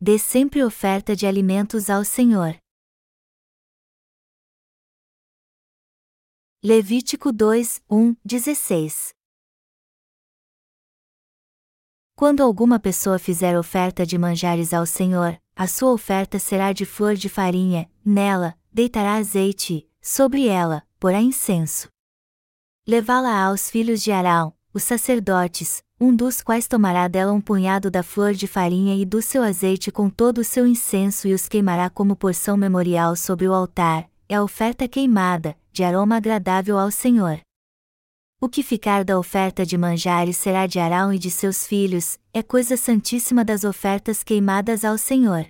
dê sempre oferta de alimentos ao Senhor. Levítico 2, 1, 16 Quando alguma pessoa fizer oferta de manjares ao Senhor, a sua oferta será de flor de farinha, nela, deitará azeite, sobre ela, porá incenso. Levá-la aos filhos de Arão, os sacerdotes, um dos quais tomará dela um punhado da flor de farinha e do seu azeite com todo o seu incenso e os queimará como porção memorial sobre o altar, é a oferta queimada, de aroma agradável ao Senhor. O que ficar da oferta de manjares será de Arão e de seus filhos, é coisa santíssima das ofertas queimadas ao Senhor.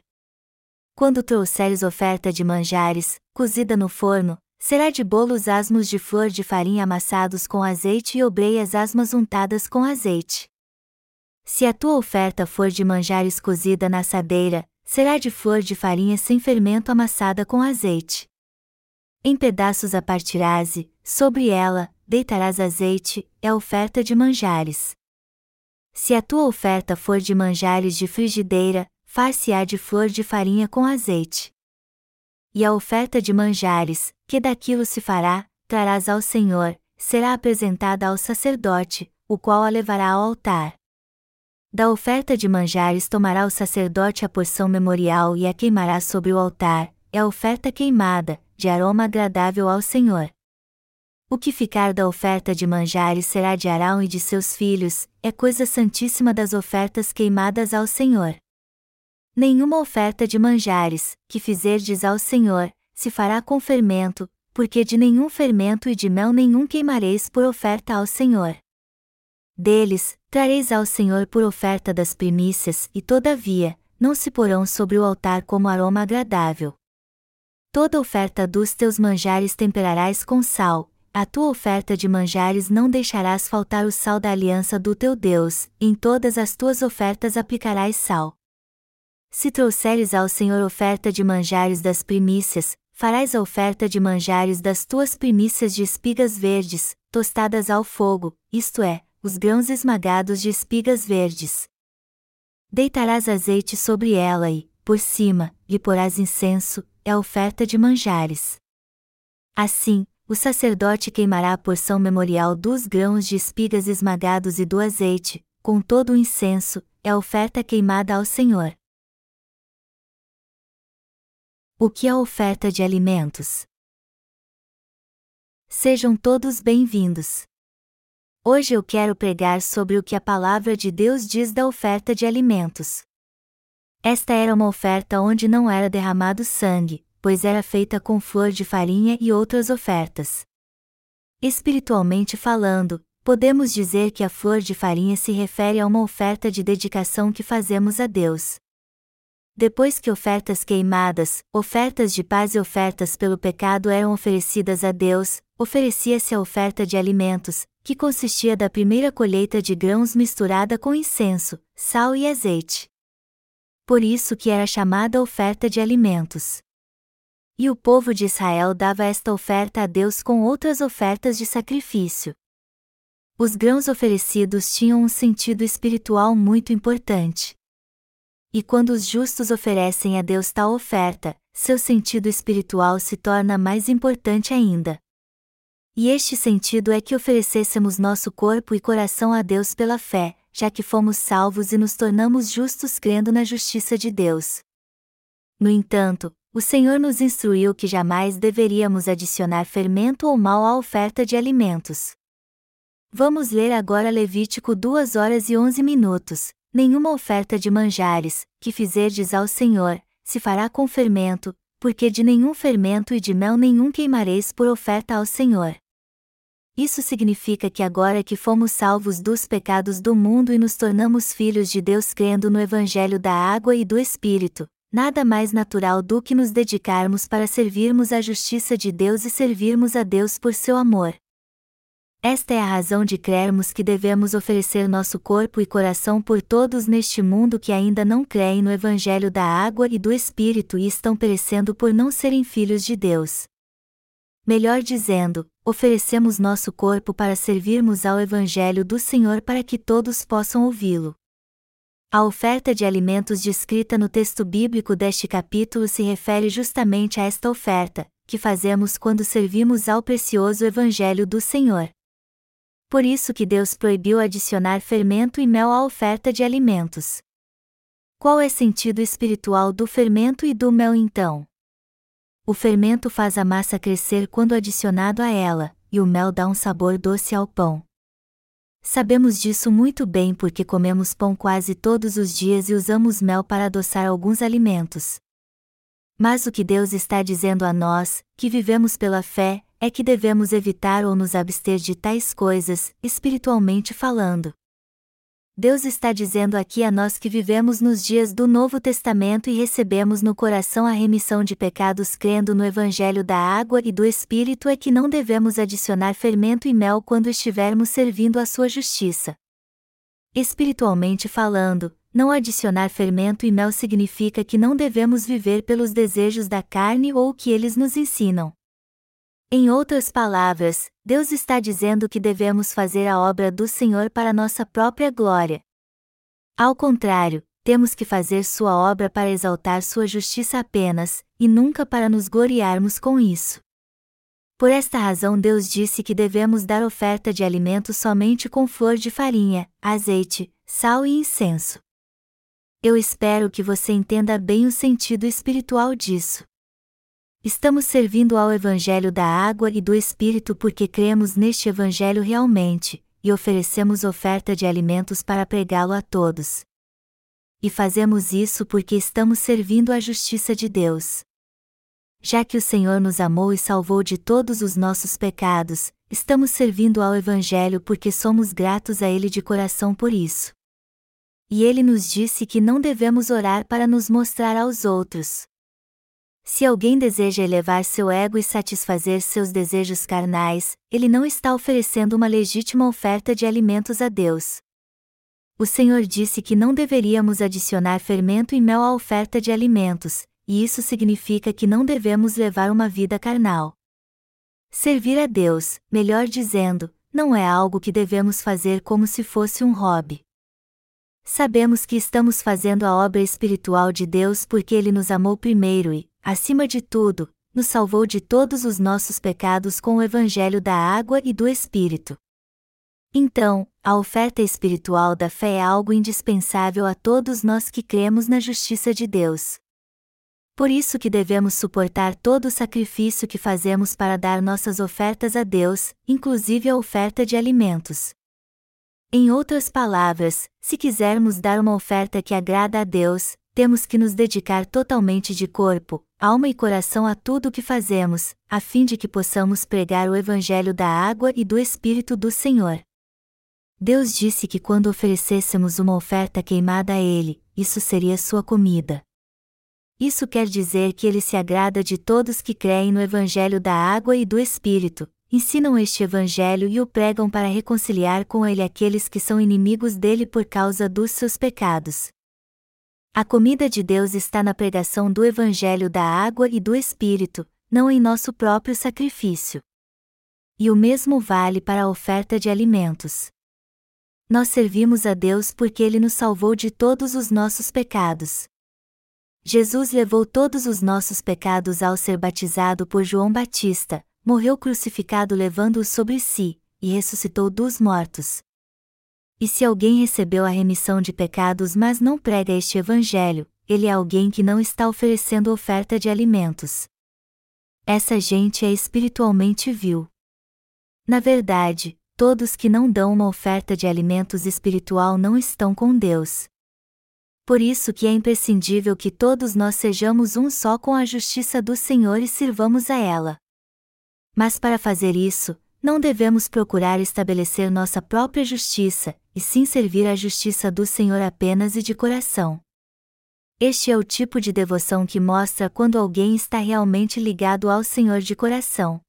Quando trouxeres oferta de manjares, cozida no forno, será de bolos asmos de flor de farinha amassados com azeite e obreias asmas untadas com azeite. Se a tua oferta for de manjares cozida na assadeira, será de flor de farinha sem fermento amassada com azeite. Em pedaços a partirás e, sobre ela, deitarás azeite, é oferta de manjares. Se a tua oferta for de manjares de frigideira, far-se-á de flor de farinha com azeite. E a oferta de manjares, que daquilo se fará, trarás ao Senhor, será apresentada ao sacerdote, o qual a levará ao altar. Da oferta de manjares tomará o sacerdote a porção memorial e a queimará sobre o altar, é a oferta queimada, de aroma agradável ao Senhor. O que ficar da oferta de manjares será de Arão e de seus filhos, é coisa santíssima das ofertas queimadas ao Senhor. Nenhuma oferta de manjares, que fizerdes ao Senhor, se fará com fermento, porque de nenhum fermento e de mel nenhum queimareis por oferta ao Senhor. Deles, trareis ao Senhor por oferta das primícias, e todavia, não se porão sobre o altar como aroma agradável. Toda oferta dos teus manjares temperarás com sal, a tua oferta de manjares não deixarás faltar o sal da aliança do teu Deus, em todas as tuas ofertas aplicarás sal. Se trouxeres ao Senhor oferta de manjares das primícias, farás a oferta de manjares das tuas primícias de espigas verdes, tostadas ao fogo, isto é, os grãos esmagados de espigas verdes. Deitarás azeite sobre ela e, por cima, lhe porás incenso, é a oferta de manjares. Assim, o sacerdote queimará a porção memorial dos grãos de espigas esmagados e do azeite, com todo o incenso, é a oferta queimada ao Senhor. O que é a oferta de alimentos? Sejam todos bem-vindos. Hoje eu quero pregar sobre o que a palavra de Deus diz da oferta de alimentos. Esta era uma oferta onde não era derramado sangue, pois era feita com flor de farinha e outras ofertas. Espiritualmente falando, podemos dizer que a flor de farinha se refere a uma oferta de dedicação que fazemos a Deus. Depois que ofertas queimadas, ofertas de paz e ofertas pelo pecado eram oferecidas a Deus, oferecia-se a oferta de alimentos, que consistia da primeira colheita de grãos misturada com incenso, sal e azeite. Por isso que era chamada oferta de alimentos. E o povo de Israel dava esta oferta a Deus com outras ofertas de sacrifício. Os grãos oferecidos tinham um sentido espiritual muito importante. E quando os justos oferecem a Deus tal oferta, seu sentido espiritual se torna mais importante ainda. E este sentido é que oferecêssemos nosso corpo e coração a Deus pela fé, já que fomos salvos e nos tornamos justos crendo na justiça de Deus. No entanto, o Senhor nos instruiu que jamais deveríamos adicionar fermento ou mal à oferta de alimentos. Vamos ler agora Levítico 2 horas e 11 minutos. Nenhuma oferta de manjares, que fizerdes ao Senhor, se fará com fermento, porque de nenhum fermento e de mel nenhum queimareis por oferta ao Senhor. Isso significa que agora que fomos salvos dos pecados do mundo e nos tornamos filhos de Deus crendo no Evangelho da água e do Espírito, nada mais natural do que nos dedicarmos para servirmos a justiça de Deus e servirmos a Deus por seu amor. Esta é a razão de crermos que devemos oferecer nosso corpo e coração por todos neste mundo que ainda não creem no Evangelho da água e do Espírito e estão perecendo por não serem filhos de Deus. Melhor dizendo, oferecemos nosso corpo para servirmos ao Evangelho do Senhor para que todos possam ouvi-lo. A oferta de alimentos descrita no texto bíblico deste capítulo se refere justamente a esta oferta, que fazemos quando servimos ao precioso Evangelho do Senhor. Por isso que Deus proibiu adicionar fermento e mel à oferta de alimentos. Qual é o sentido espiritual do fermento e do mel então? O fermento faz a massa crescer quando adicionado a ela, e o mel dá um sabor doce ao pão. Sabemos disso muito bem porque comemos pão quase todos os dias e usamos mel para adoçar alguns alimentos. Mas o que Deus está dizendo a nós, que vivemos pela fé, é que devemos evitar ou nos abster de tais coisas, espiritualmente falando. Deus está dizendo aqui a nós que vivemos nos dias do Novo Testamento e recebemos no coração a remissão de pecados crendo no Evangelho da água e do Espírito é que não devemos adicionar fermento e mel quando estivermos servindo a sua justiça. Espiritualmente falando, não adicionar fermento e mel significa que não devemos viver pelos desejos da carne ou o que eles nos ensinam. Em outras palavras, Deus está dizendo que devemos fazer a obra do Senhor para nossa própria glória. Ao contrário, temos que fazer Sua obra para exaltar Sua justiça apenas, e nunca para nos gloriarmos com isso. Por esta razão, Deus disse que devemos dar oferta de alimento somente com flor de farinha, azeite, sal e incenso. Eu espero que você entenda bem o sentido espiritual disso. Estamos servindo ao Evangelho da água e do Espírito porque cremos neste Evangelho realmente, e oferecemos oferta de alimentos para pregá-lo a todos. E fazemos isso porque estamos servindo à justiça de Deus. Já que o Senhor nos amou e salvou de todos os nossos pecados, estamos servindo ao Evangelho porque somos gratos a Ele de coração por isso. E Ele nos disse que não devemos orar para nos mostrar aos outros. Se alguém deseja elevar seu ego e satisfazer seus desejos carnais, ele não está oferecendo uma legítima oferta de alimentos a Deus. O Senhor disse que não deveríamos adicionar fermento e mel à oferta de alimentos, e isso significa que não devemos levar uma vida carnal. Servir a Deus, melhor dizendo, não é algo que devemos fazer como se fosse um hobby. Sabemos que estamos fazendo a obra espiritual de Deus porque Ele nos amou primeiro e, acima de tudo, nos salvou de todos os nossos pecados com o Evangelho da água e do Espírito. Então, a oferta espiritual da fé é algo indispensável a todos nós que cremos na justiça de Deus. Por isso que devemos suportar todo o sacrifício que fazemos para dar nossas ofertas a Deus, inclusive a oferta de alimentos. Em outras palavras, se quisermos dar uma oferta que agrada a Deus, temos que nos dedicar totalmente de corpo, alma e coração a tudo o que fazemos, a fim de que possamos pregar o Evangelho da água e do Espírito do Senhor. Deus disse que quando oferecêssemos uma oferta queimada a Ele, isso seria sua comida. Isso quer dizer que Ele se agrada de todos que creem no Evangelho da água e do Espírito, ensinam este Evangelho e o pregam para reconciliar com Ele aqueles que são inimigos dele por causa dos seus pecados. A comida de Deus está na pregação do Evangelho da água e do Espírito, não em nosso próprio sacrifício. E o mesmo vale para a oferta de alimentos. Nós servimos a Deus porque Ele nos salvou de todos os nossos pecados. Jesus levou todos os nossos pecados ao ser batizado por João Batista, morreu crucificado levando-os sobre si, e ressuscitou dos mortos. E se alguém recebeu a remissão de pecados mas não prega este evangelho, ele é alguém que não está oferecendo oferta de alimentos. Essa gente é espiritualmente vil. Na verdade, todos que não dão uma oferta de alimentos espiritual não estão com Deus. Por isso que é imprescindível que todos nós sejamos um só com a justiça do Senhor e sirvamos a ela. Mas para fazer isso, não devemos procurar estabelecer nossa própria justiça, e sim servir à justiça do Senhor apenas e de coração. Este é o tipo de devoção que mostra quando alguém está realmente ligado ao Senhor de coração.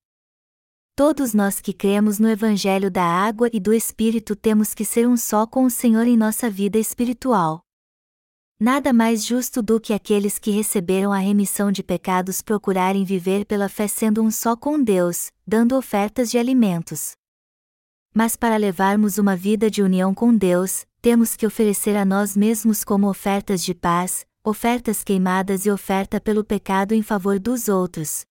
Todos nós que cremos no Evangelho da água e do Espírito temos que ser um só com o Senhor em nossa vida espiritual. Nada mais justo do que aqueles que receberam a remissão de pecados procurarem viver pela fé sendo um só com Deus, dando ofertas de alimentos. Mas para levarmos uma vida de união com Deus, temos que oferecer a nós mesmos como ofertas de paz, ofertas queimadas e oferta pelo pecado em favor dos outros.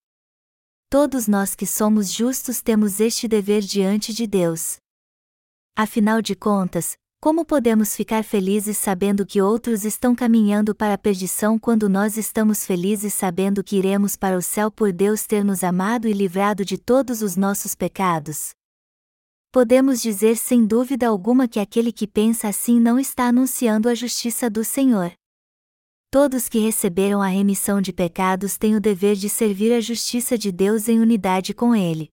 Todos nós que somos justos temos este dever diante de Deus. Afinal de contas, como podemos ficar felizes sabendo que outros estão caminhando para a perdição quando nós estamos felizes sabendo que iremos para o céu por Deus ter nos amado e livrado de todos os nossos pecados? Podemos dizer sem dúvida alguma que aquele que pensa assim não está anunciando a justiça do Senhor. Todos que receberam a remissão de pecados têm o dever de servir a justiça de Deus em unidade com Ele.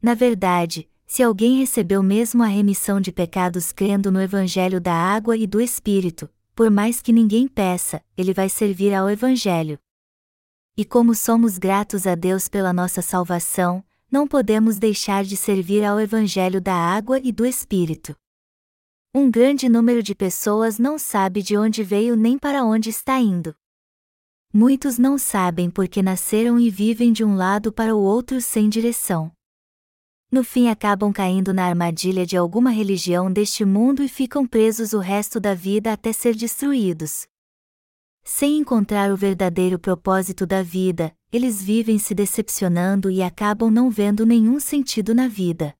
Na verdade, se alguém recebeu mesmo a remissão de pecados crendo no Evangelho da água e do Espírito, por mais que ninguém peça, ele vai servir ao Evangelho. E como somos gratos a Deus pela nossa salvação, não podemos deixar de servir ao Evangelho da água e do Espírito. Um grande número de pessoas não sabe de onde veio nem para onde está indo. Muitos não sabem porque nasceram e vivem de um lado para o outro sem direção no fim acabam caindo na armadilha de alguma religião deste mundo e ficam presos o resto da vida até ser destruídos. Sem encontrar o verdadeiro propósito da vida, eles vivem se decepcionando e acabam não vendo nenhum sentido na vida.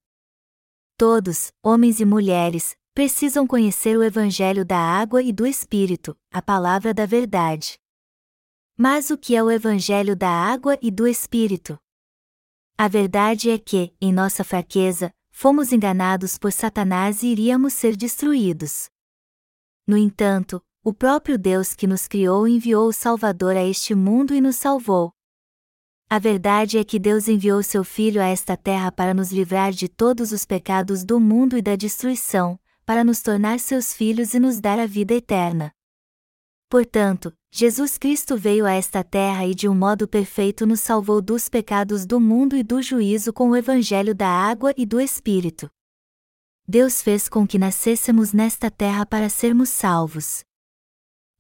Todos, homens e mulheres, precisam conhecer o Evangelho da água e do Espírito, a palavra da verdade. Mas o que é o Evangelho da água e do Espírito? A verdade é que, em nossa fraqueza, fomos enganados por Satanás e iríamos ser destruídos. No entanto, o próprio Deus que nos criou enviou o Salvador a este mundo e nos salvou. A verdade é que Deus enviou seu Filho a esta terra para nos livrar de todos os pecados do mundo e da destruição, para nos tornar seus filhos e nos dar a vida eterna. Portanto, Jesus Cristo veio a esta terra e de um modo perfeito nos salvou dos pecados do mundo e do juízo com o Evangelho da água e do Espírito. Deus fez com que nascêssemos nesta terra para sermos salvos.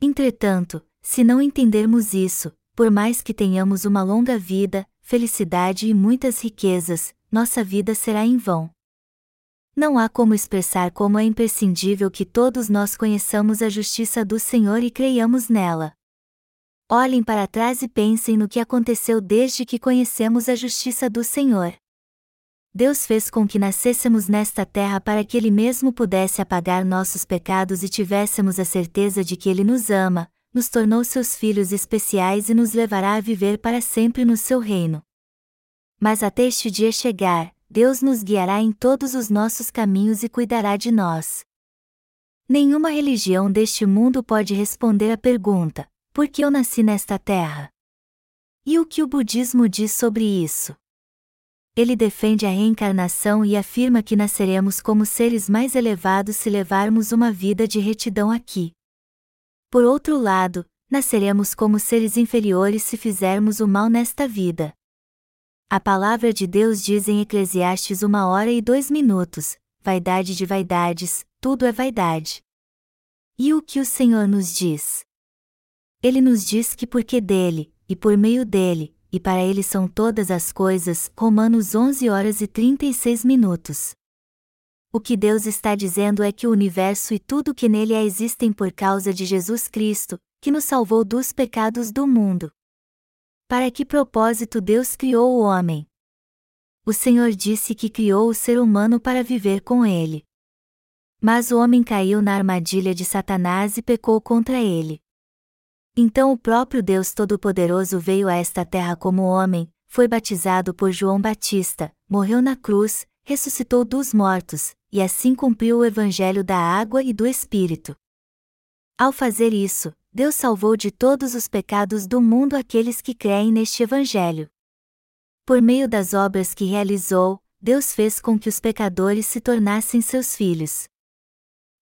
Entretanto, se não entendermos isso, por mais que tenhamos uma longa vida, felicidade e muitas riquezas, nossa vida será em vão. Não há como expressar como é imprescindível que todos nós conheçamos a justiça do Senhor e creiamos nela. Olhem para trás e pensem no que aconteceu desde que conhecemos a justiça do Senhor. Deus fez com que nascêssemos nesta terra para que Ele mesmo pudesse apagar nossos pecados e tivéssemos a certeza de que Ele nos ama, nos tornou seus filhos especiais e nos levará a viver para sempre no seu reino. Mas até este dia chegar, Deus nos guiará em todos os nossos caminhos e cuidará de nós. Nenhuma religião deste mundo pode responder à pergunta: por que eu nasci nesta terra? E o que o budismo diz sobre isso? Ele defende a reencarnação e afirma que nasceremos como seres mais elevados se levarmos uma vida de retidão aqui. Por outro lado, nasceremos como seres inferiores se fizermos o mal nesta vida. A palavra de Deus diz em Eclesiastes uma hora e dois minutos: vaidade de vaidades, tudo é vaidade. E o que o Senhor nos diz? Ele nos diz que porque dele, e por meio dele, e para ele são todas as coisas, Romanos 11 horas e 36 minutos. O que Deus está dizendo é que o universo e tudo que nele há existem por causa de Jesus Cristo, que nos salvou dos pecados do mundo. Para que propósito Deus criou o homem? O Senhor disse que criou o ser humano para viver com ele. Mas o homem caiu na armadilha de Satanás e pecou contra ele. Então o próprio Deus Todo-Poderoso veio a esta terra como homem, foi batizado por João Batista, morreu na cruz, ressuscitou dos mortos, e assim cumpriu o evangelho da água e do Espírito. Ao fazer isso, Deus salvou de todos os pecados do mundo aqueles que creem neste Evangelho. Por meio das obras que realizou, Deus fez com que os pecadores se tornassem seus filhos.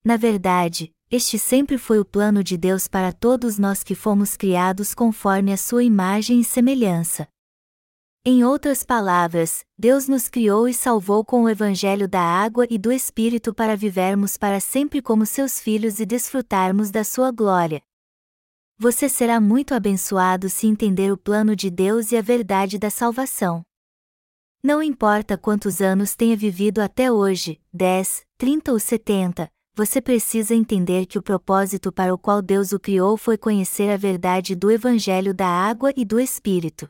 Na verdade, este sempre foi o plano de Deus para todos nós que fomos criados conforme a sua imagem e semelhança. Em outras palavras, Deus nos criou e salvou com o Evangelho da água e do Espírito para vivermos para sempre como seus filhos e desfrutarmos da sua glória. Você será muito abençoado se entender o plano de Deus e a verdade da salvação. Não importa quantos anos tenha vivido até hoje 10, 30 ou 70 você precisa entender que o propósito para o qual Deus o criou foi conhecer a verdade do Evangelho da água e do Espírito.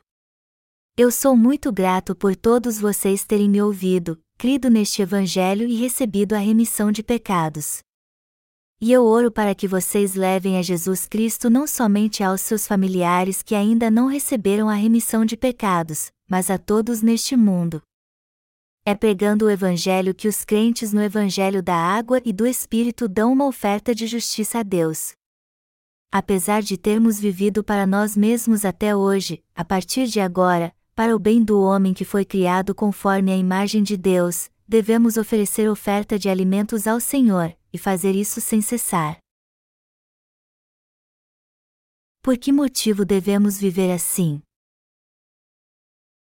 Eu sou muito grato por todos vocês terem me ouvido, crido neste Evangelho e recebido a remissão de pecados. E eu oro para que vocês levem a Jesus Cristo não somente aos seus familiares que ainda não receberam a remissão de pecados, mas a todos neste mundo. É pregando o Evangelho que os crentes no Evangelho da água e do Espírito dão uma oferta de justiça a Deus. Apesar de termos vivido para nós mesmos até hoje, a partir de agora, para o bem do homem que foi criado conforme a imagem de Deus, devemos oferecer oferta de alimentos ao Senhor, e fazer isso sem cessar. Por que motivo devemos viver assim?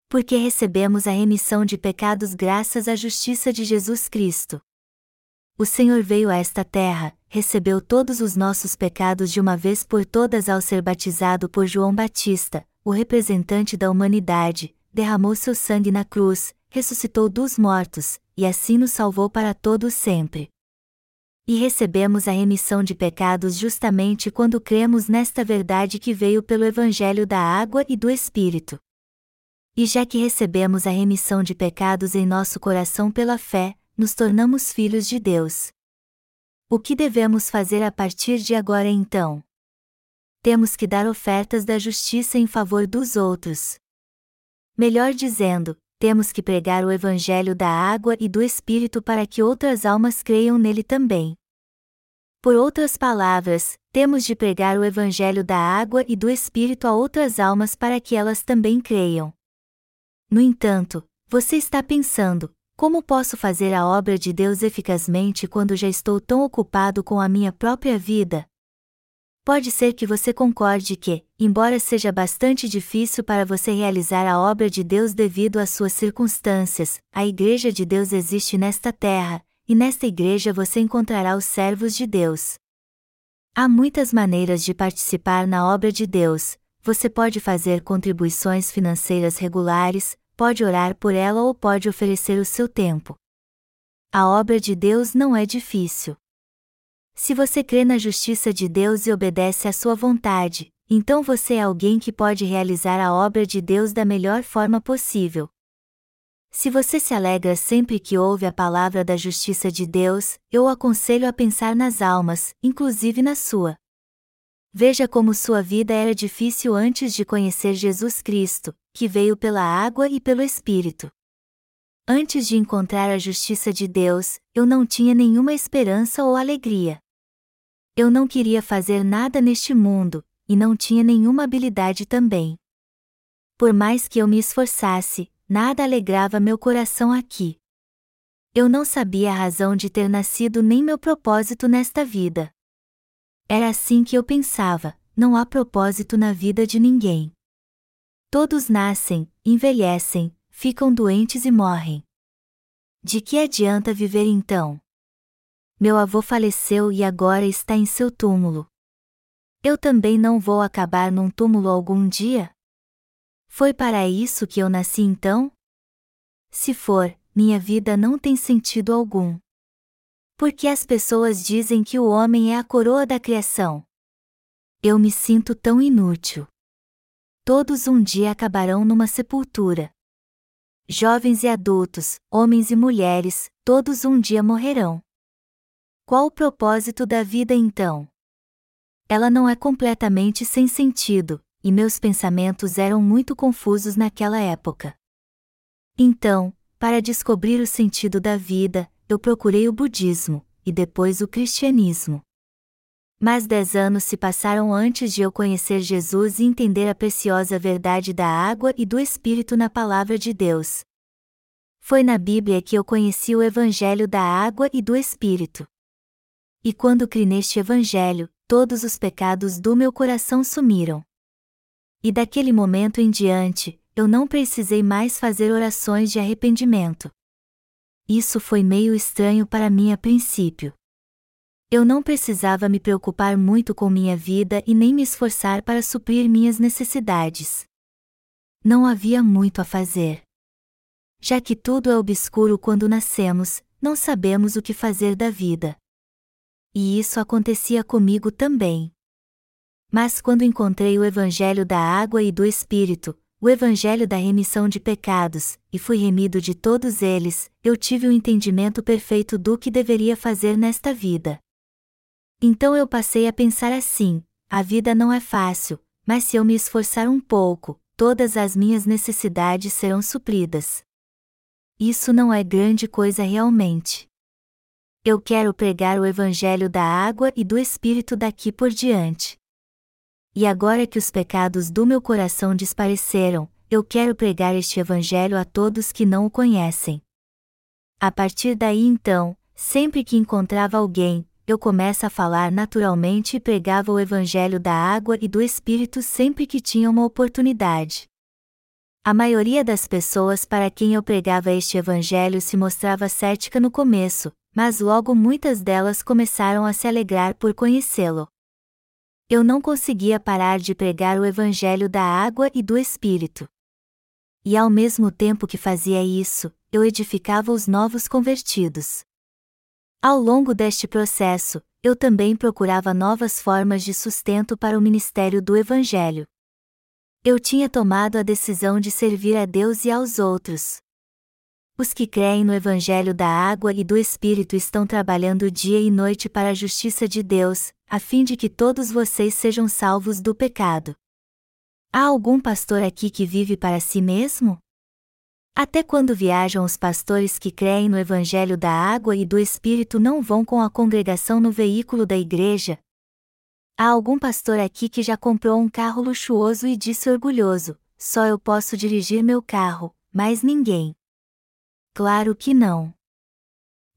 Porque recebemos a remissão de pecados graças à justiça de Jesus Cristo. O Senhor veio a esta terra, recebeu todos os nossos pecados de uma vez por todas ao ser batizado por João Batista, o representante da humanidade, derramou seu sangue na cruz, ressuscitou dos mortos, e assim nos salvou para todo sempre e recebemos a remissão de pecados justamente quando cremos nesta verdade que veio pelo Evangelho da Água e do Espírito. E já que recebemos a remissão de pecados em nosso coração pela fé, nos tornamos filhos de Deus. O que devemos fazer a partir de agora então? Temos que dar ofertas da justiça em favor dos outros. Melhor dizendo, temos que pregar o Evangelho da água e do Espírito para que outras almas creiam nele também. Por outras palavras, temos de pregar o Evangelho da água e do Espírito a outras almas para que elas também creiam. No entanto, você está pensando: como posso fazer a obra de Deus eficazmente quando já estou tão ocupado com a minha própria vida? Pode ser que você concorde que, embora seja bastante difícil para você realizar a obra de Deus devido às suas circunstâncias, a Igreja de Deus existe nesta terra, e nesta igreja você encontrará os servos de Deus. Há muitas maneiras de participar na obra de Deus, você pode fazer contribuições financeiras regulares, pode orar por ela ou pode oferecer o seu tempo. A obra de Deus não é difícil. Se você crê na justiça de Deus e obedece à sua vontade, então você é alguém que pode realizar a obra de Deus da melhor forma possível. Se você se alegra sempre que ouve a palavra da justiça de Deus, eu o aconselho a pensar nas almas, inclusive na sua. Veja como sua vida era difícil antes de conhecer Jesus Cristo, que veio pela água e pelo Espírito. Antes de encontrar a justiça de Deus, eu não tinha nenhuma esperança ou alegria. Eu não queria fazer nada neste mundo, e não tinha nenhuma habilidade também. Por mais que eu me esforçasse, nada alegrava meu coração aqui. Eu não sabia a razão de ter nascido nem meu propósito nesta vida. Era assim que eu pensava: não há propósito na vida de ninguém. Todos nascem, envelhecem, ficam doentes e morrem. De que adianta viver então? Meu avô faleceu e agora está em seu túmulo. Eu também não vou acabar num túmulo algum dia? Foi para isso que eu nasci então? Se for, minha vida não tem sentido algum. Porque as pessoas dizem que o homem é a coroa da criação. Eu me sinto tão inútil. Todos um dia acabarão numa sepultura. Jovens e adultos, homens e mulheres, todos um dia morrerão. Qual o propósito da vida então? Ela não é completamente sem sentido, e meus pensamentos eram muito confusos naquela época. Então, para descobrir o sentido da vida, eu procurei o budismo, e depois o cristianismo. Mas dez anos se passaram antes de eu conhecer Jesus e entender a preciosa verdade da água e do Espírito na Palavra de Deus. Foi na Bíblia que eu conheci o Evangelho da água e do Espírito. E quando criei neste Evangelho, todos os pecados do meu coração sumiram. E daquele momento em diante, eu não precisei mais fazer orações de arrependimento. Isso foi meio estranho para mim a princípio. Eu não precisava me preocupar muito com minha vida e nem me esforçar para suprir minhas necessidades. Não havia muito a fazer. Já que tudo é obscuro quando nascemos, não sabemos o que fazer da vida. E isso acontecia comigo também. Mas quando encontrei o Evangelho da água e do Espírito, o Evangelho da remissão de pecados, e fui remido de todos eles, eu tive o um entendimento perfeito do que deveria fazer nesta vida. Então eu passei a pensar assim: a vida não é fácil, mas se eu me esforçar um pouco, todas as minhas necessidades serão supridas. Isso não é grande coisa realmente. Eu quero pregar o Evangelho da água e do Espírito daqui por diante. E agora que os pecados do meu coração despareceram, eu quero pregar este Evangelho a todos que não o conhecem. A partir daí então, sempre que encontrava alguém, eu começo a falar naturalmente e pregava o Evangelho da água e do Espírito sempre que tinha uma oportunidade. A maioria das pessoas para quem eu pregava este Evangelho se mostrava cética no começo, mas logo muitas delas começaram a se alegrar por conhecê-lo. Eu não conseguia parar de pregar o Evangelho da água e do Espírito. E ao mesmo tempo que fazia isso, eu edificava os novos convertidos. Ao longo deste processo, eu também procurava novas formas de sustento para o ministério do Evangelho. Eu tinha tomado a decisão de servir a Deus e aos outros. Os que creem no Evangelho da água e do Espírito estão trabalhando dia e noite para a justiça de Deus, a fim de que todos vocês sejam salvos do pecado. Há algum pastor aqui que vive para si mesmo? Até quando viajam os pastores que creem no Evangelho da água e do Espírito não vão com a congregação no veículo da igreja? Há algum pastor aqui que já comprou um carro luxuoso e disse orgulhoso: só eu posso dirigir meu carro, mais ninguém. Claro que não.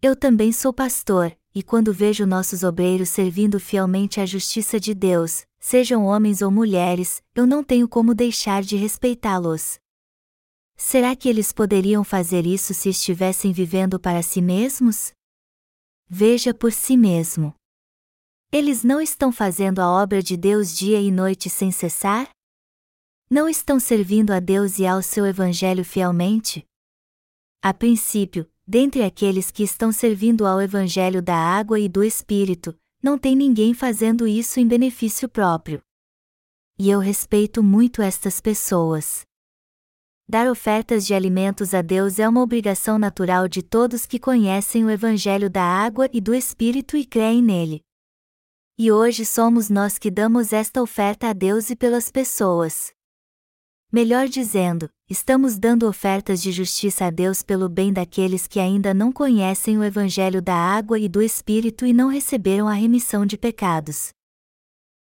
Eu também sou pastor, e quando vejo nossos obreiros servindo fielmente à justiça de Deus, sejam homens ou mulheres, eu não tenho como deixar de respeitá-los. Será que eles poderiam fazer isso se estivessem vivendo para si mesmos? Veja por si mesmo. Eles não estão fazendo a obra de Deus dia e noite sem cessar? Não estão servindo a Deus e ao seu Evangelho fielmente? A princípio, dentre aqueles que estão servindo ao Evangelho da água e do Espírito, não tem ninguém fazendo isso em benefício próprio. E eu respeito muito estas pessoas. Dar ofertas de alimentos a Deus é uma obrigação natural de todos que conhecem o Evangelho da água e do Espírito e creem nele. E hoje somos nós que damos esta oferta a Deus e pelas pessoas. Melhor dizendo, estamos dando ofertas de justiça a Deus pelo bem daqueles que ainda não conhecem o Evangelho da água e do Espírito e não receberam a remissão de pecados.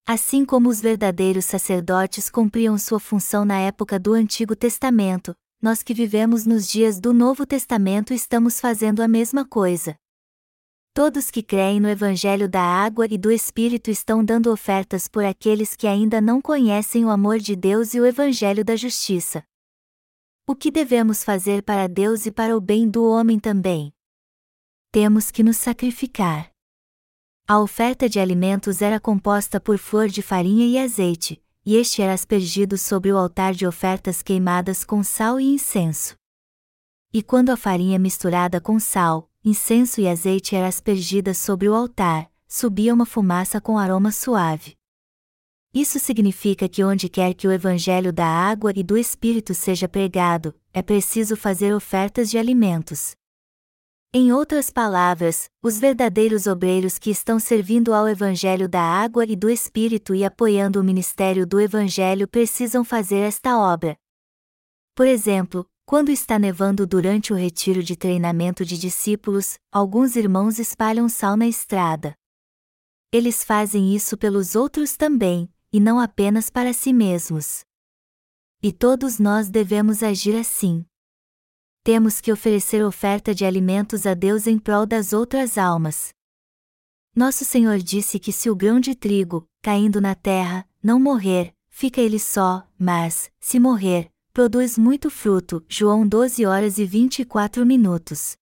Assim como os verdadeiros sacerdotes cumpriam sua função na época do Antigo Testamento, nós que vivemos nos dias do Novo Testamento estamos fazendo a mesma coisa. Todos que creem no Evangelho da Água e do Espírito estão dando ofertas por aqueles que ainda não conhecem o amor de Deus e o Evangelho da Justiça. O que devemos fazer para Deus e para o bem do homem também? Temos que nos sacrificar. A oferta de alimentos era composta por flor de farinha e azeite, e este era aspergido sobre o altar de ofertas queimadas com sal e incenso. E quando a farinha misturada com sal, incenso e azeite era aspergida sobre o altar, subia uma fumaça com aroma suave. Isso significa que onde quer que o evangelho da água e do Espírito seja pregado, é preciso fazer ofertas de alimentos. Em outras palavras, os verdadeiros obreiros que estão servindo ao Evangelho da água e do Espírito e apoiando o ministério do Evangelho precisam fazer esta obra. Por exemplo, quando está nevando durante o retiro de treinamento de discípulos, alguns irmãos espalham sal na estrada. Eles fazem isso pelos outros também, e não apenas para si mesmos. E todos nós devemos agir assim temos que oferecer oferta de alimentos a Deus em prol das outras almas. Nosso Senhor disse que se o grão de trigo, caindo na terra, não morrer, fica ele só, mas, se morrer, produz muito fruto. João 12 horas e 24 minutos.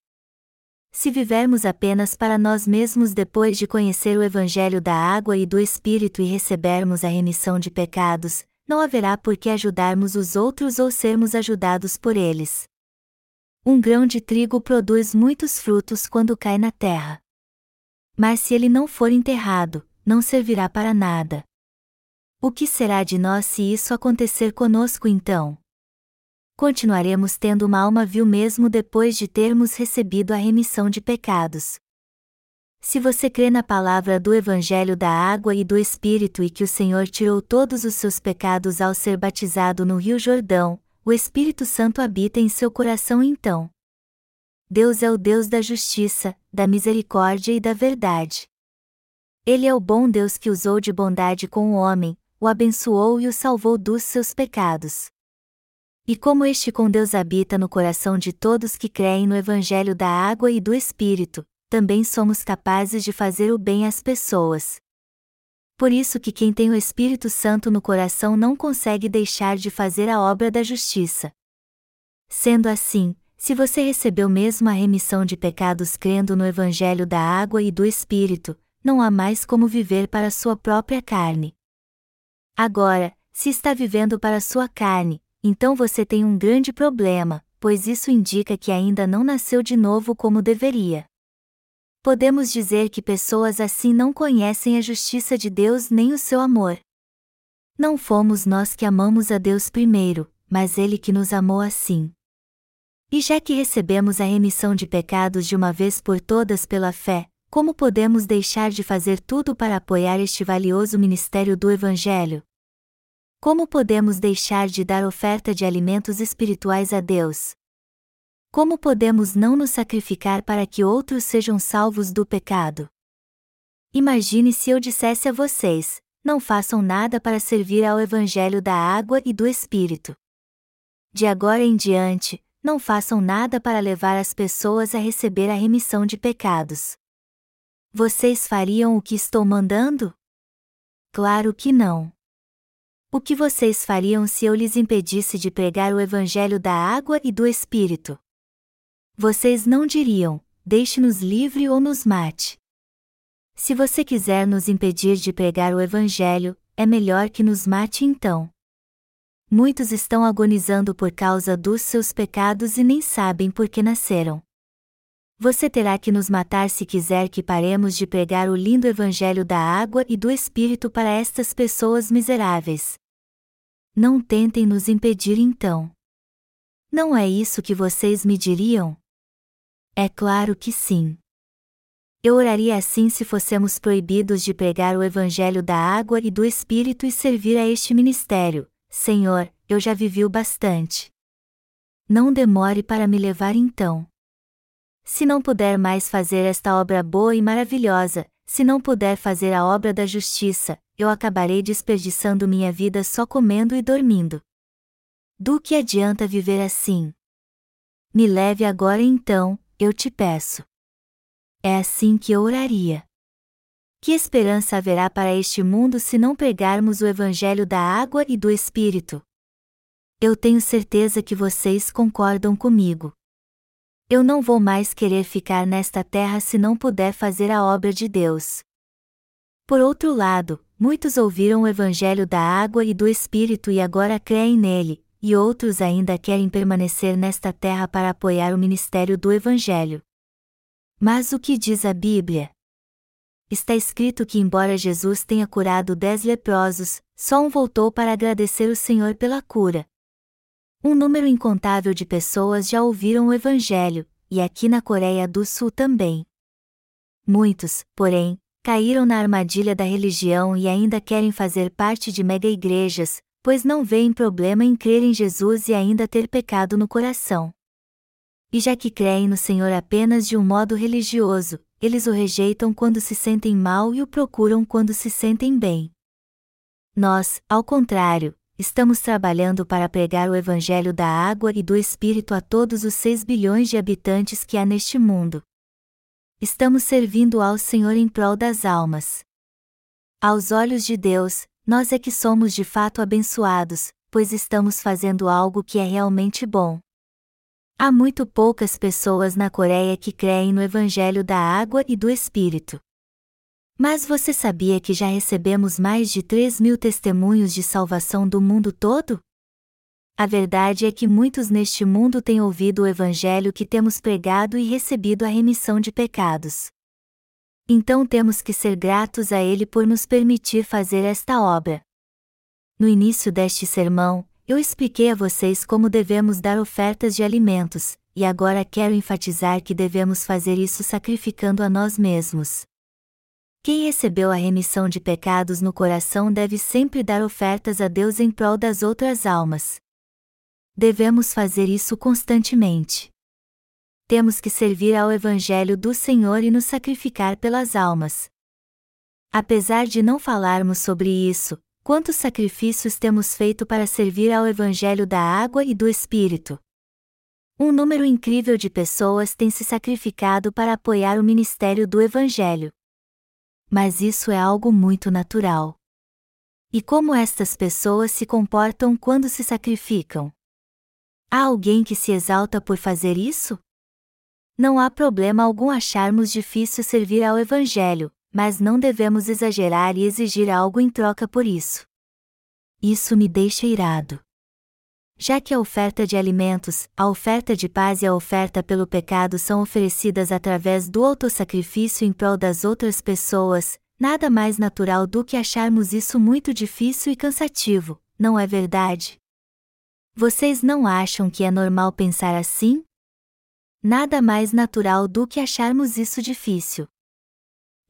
Se vivermos apenas para nós mesmos depois de conhecer o Evangelho da água e do Espírito e recebermos a remissão de pecados, não haverá por que ajudarmos os outros ou sermos ajudados por eles. Um grão de trigo produz muitos frutos quando cai na terra. Mas se ele não for enterrado, não servirá para nada. O que será de nós se isso acontecer conosco então? Continuaremos tendo uma alma vil mesmo depois de termos recebido a remissão de pecados. Se você crê na palavra do Evangelho da Água e do Espírito e que o Senhor tirou todos os seus pecados ao ser batizado no Rio Jordão, o Espírito Santo habita em seu coração então. Deus é o Deus da justiça, da misericórdia e da verdade. Ele é o bom Deus que usou de bondade com o homem, o abençoou e o salvou dos seus pecados. E como este com Deus habita no coração de todos que creem no Evangelho da água e do Espírito, também somos capazes de fazer o bem às pessoas. Por isso que quem tem o Espírito Santo no coração não consegue deixar de fazer a obra da justiça. Sendo assim, se você recebeu mesmo a remissão de pecados crendo no Evangelho da água e do Espírito, não há mais como viver para sua própria carne. Agora, se está vivendo para sua carne, então você tem um grande problema, pois isso indica que ainda não nasceu de novo como deveria. Podemos dizer que pessoas assim não conhecem a justiça de Deus nem o seu amor. Não fomos nós que amamos a Deus primeiro, mas Ele que nos amou assim. E já que recebemos a remissão de pecados de uma vez por todas pela fé, como podemos deixar de fazer tudo para apoiar este valioso ministério do Evangelho? Como podemos deixar de dar oferta de alimentos espirituais a Deus? Como podemos não nos sacrificar para que outros sejam salvos do pecado? Imagine se eu dissesse a vocês: não façam nada para servir ao Evangelho da água e do Espírito. De agora em diante, não façam nada para levar as pessoas a receber a remissão de pecados. Vocês fariam o que estou mandando? Claro que não. O que vocês fariam se eu lhes impedisse de pregar o Evangelho da água e do Espírito? Vocês não diriam, deixe-nos livre ou nos mate. Se você quiser nos impedir de pregar o Evangelho, é melhor que nos mate então. Muitos estão agonizando por causa dos seus pecados e nem sabem por que nasceram. Você terá que nos matar se quiser que paremos de pregar o lindo Evangelho da água e do Espírito para estas pessoas miseráveis. Não tentem nos impedir então. Não é isso que vocês me diriam? É claro que sim. Eu oraria assim se fossemos proibidos de pregar o Evangelho da água e do Espírito e servir a este ministério. Senhor, eu já vivi o bastante. Não demore para me levar então. Se não puder mais fazer esta obra boa e maravilhosa, se não puder fazer a obra da justiça, eu acabarei desperdiçando minha vida só comendo e dormindo. Do que adianta viver assim? Me leve agora então, eu te peço. É assim que eu oraria. Que esperança haverá para este mundo se não pregarmos o Evangelho da água e do Espírito? Eu tenho certeza que vocês concordam comigo. Eu não vou mais querer ficar nesta terra se não puder fazer a obra de Deus. Por outro lado, muitos ouviram o Evangelho da água e do Espírito e agora creem nele, e outros ainda querem permanecer nesta terra para apoiar o ministério do Evangelho. Mas o que diz a Bíblia? Está escrito que, embora Jesus tenha curado dez leprosos, só um voltou para agradecer o Senhor pela cura. Um número incontável de pessoas já ouviram o Evangelho, e aqui na Coreia do Sul também. Muitos, porém, caíram na armadilha da religião e ainda querem fazer parte de mega-igrejas, pois não veem problema em crer em Jesus e ainda ter pecado no coração. E já que creem no Senhor apenas de um modo religioso, eles o rejeitam quando se sentem mal e o procuram quando se sentem bem. Nós, ao contrário, estamos trabalhando para pregar o Evangelho da água e do Espírito a todos os 6 bilhões de habitantes que há neste mundo. Estamos servindo ao Senhor em prol das almas. Aos olhos de Deus, nós é que somos de fato abençoados, pois estamos fazendo algo que é realmente bom. Há muito poucas pessoas na Coreia que creem no Evangelho da água e do Espírito. Mas você sabia que já recebemos mais de 3 mil testemunhos de salvação do mundo todo? A verdade é que muitos neste mundo têm ouvido o Evangelho que temos pregado e recebido a remissão de pecados. Então temos que ser gratos a Ele por nos permitir fazer esta obra. No início deste sermão, eu expliquei a vocês como devemos dar ofertas de alimentos, e agora quero enfatizar que devemos fazer isso sacrificando a nós mesmos. Quem recebeu a remissão de pecados no coração deve sempre dar ofertas a Deus em prol das outras almas. Devemos fazer isso constantemente. Temos que servir ao Evangelho do Senhor e nos sacrificar pelas almas. Apesar de não falarmos sobre isso, quantos sacrifícios temos feito para servir ao Evangelho da água e do Espírito? Um número incrível de pessoas tem se sacrificado para apoiar o ministério do Evangelho mas isso é algo muito natural. E como estas pessoas se comportam quando se sacrificam? Há alguém que se exalta por fazer isso? Não há problema algum acharmos difícil servir ao Evangelho, mas não devemos exagerar e exigir algo em troca por isso. Isso me deixa irado já que a oferta de alimentos, a oferta de paz e a oferta pelo pecado são oferecidas através do autossacrifício em prol das outras pessoas, nada mais natural do que acharmos isso muito difícil e cansativo, não é verdade? Vocês não acham que é normal pensar assim? Nada mais natural do que acharmos isso difícil.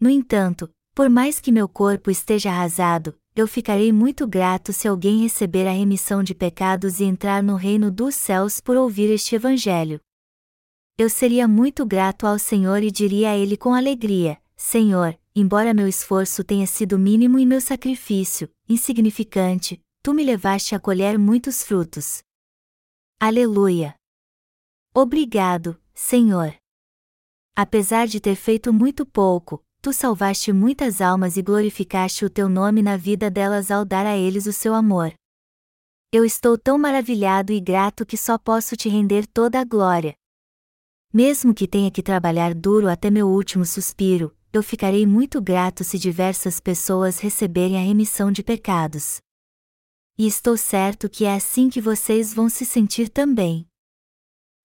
No entanto, por mais que meu corpo esteja arrasado, eu ficarei muito grato se alguém receber a remissão de pecados e entrar no reino dos céus por ouvir este Evangelho. Eu seria muito grato ao Senhor e diria a Ele com alegria: Senhor, embora meu esforço tenha sido mínimo e meu sacrifício, insignificante, tu me levaste a colher muitos frutos. Aleluia! Obrigado, Senhor! Apesar de ter feito muito pouco, tu salvaste muitas almas e glorificaste o teu nome na vida delas ao dar a eles o seu amor. Eu estou tão maravilhado e grato que só posso te render toda a glória. Mesmo que tenha que trabalhar duro até meu último suspiro, eu ficarei muito grato se diversas pessoas receberem a remissão de pecados. E estou certo que é assim que vocês vão se sentir também.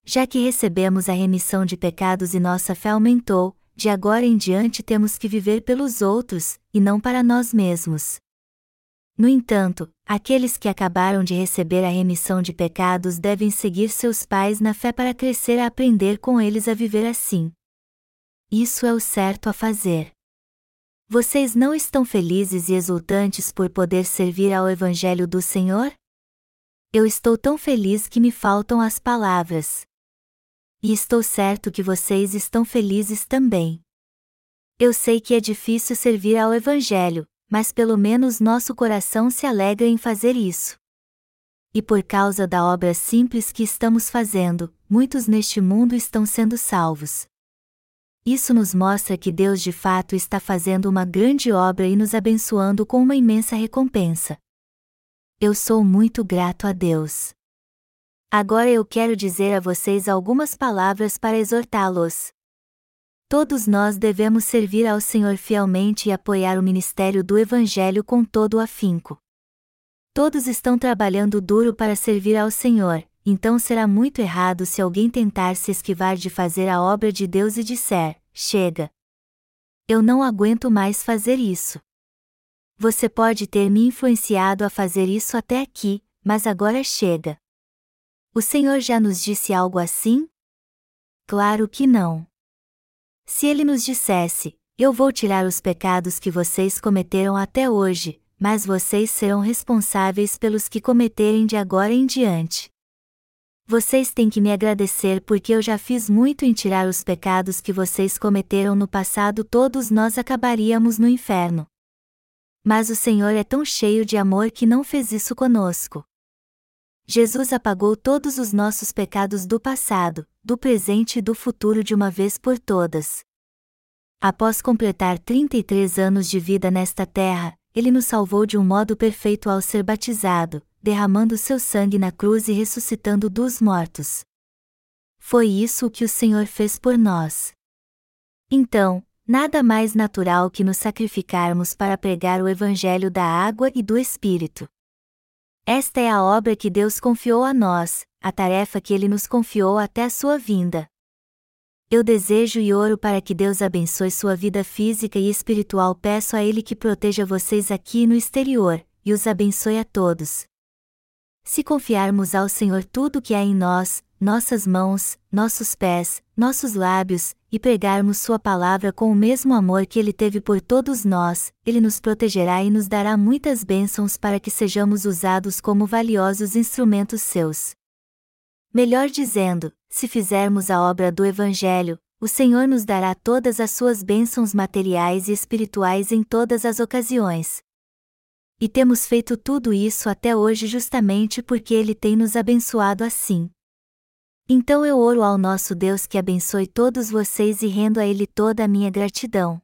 Já que recebemos a remissão de pecados e nossa fé aumentou, de agora em diante temos que viver pelos outros, e não para nós mesmos. No entanto, aqueles que acabaram de receber a remissão de pecados devem seguir seus pais na fé para crescer a aprender com eles a viver assim. Isso é o certo a fazer. Vocês não estão felizes e exultantes por poder servir ao Evangelho do Senhor? Eu estou tão feliz que me faltam as palavras. E estou certo que vocês estão felizes também. Eu sei que é difícil servir ao Evangelho, mas pelo menos nosso coração se alegra em fazer isso. E por causa da obra simples que estamos fazendo, muitos neste mundo estão sendo salvos. Isso nos mostra que Deus de fato está fazendo uma grande obra e nos abençoando com uma imensa recompensa. Eu sou muito grato a Deus. Agora eu quero dizer a vocês algumas palavras para exortá-los. Todos nós devemos servir ao Senhor fielmente e apoiar o ministério do Evangelho com todo o afinco. Todos estão trabalhando duro para servir ao Senhor, então será muito errado se alguém tentar se esquivar de fazer a obra de Deus e disser: chega. Eu não aguento mais fazer isso. Você pode ter me influenciado a fazer isso até aqui, mas agora chega. O Senhor já nos disse algo assim? Claro que não. Se ele nos dissesse: Eu vou tirar os pecados que vocês cometeram até hoje, mas vocês serão responsáveis pelos que cometerem de agora em diante. Vocês têm que me agradecer porque eu já fiz muito em tirar os pecados que vocês cometeram no passado, todos nós acabaríamos no inferno. Mas o Senhor é tão cheio de amor que não fez isso conosco. Jesus apagou todos os nossos pecados do passado, do presente e do futuro de uma vez por todas. Após completar 33 anos de vida nesta terra, ele nos salvou de um modo perfeito ao ser batizado, derramando seu sangue na cruz e ressuscitando dos mortos. Foi isso o que o Senhor fez por nós. Então, nada mais natural que nos sacrificarmos para pregar o Evangelho da água e do Espírito. Esta é a obra que Deus confiou a nós, a tarefa que Ele nos confiou até a sua vinda. Eu desejo e oro para que Deus abençoe sua vida física e espiritual. Peço a Ele que proteja vocês aqui no exterior, e os abençoe a todos. Se confiarmos ao Senhor tudo o que há em nós, nossas mãos, nossos pés, nossos lábios, e pregarmos Sua palavra com o mesmo amor que Ele teve por todos nós, Ele nos protegerá e nos dará muitas bênçãos para que sejamos usados como valiosos instrumentos seus. Melhor dizendo, se fizermos a obra do Evangelho, o Senhor nos dará todas as suas bênçãos materiais e espirituais em todas as ocasiões. E temos feito tudo isso até hoje justamente porque Ele tem nos abençoado assim. Então eu oro ao nosso Deus que abençoe todos vocês e rendo a Ele toda a minha gratidão.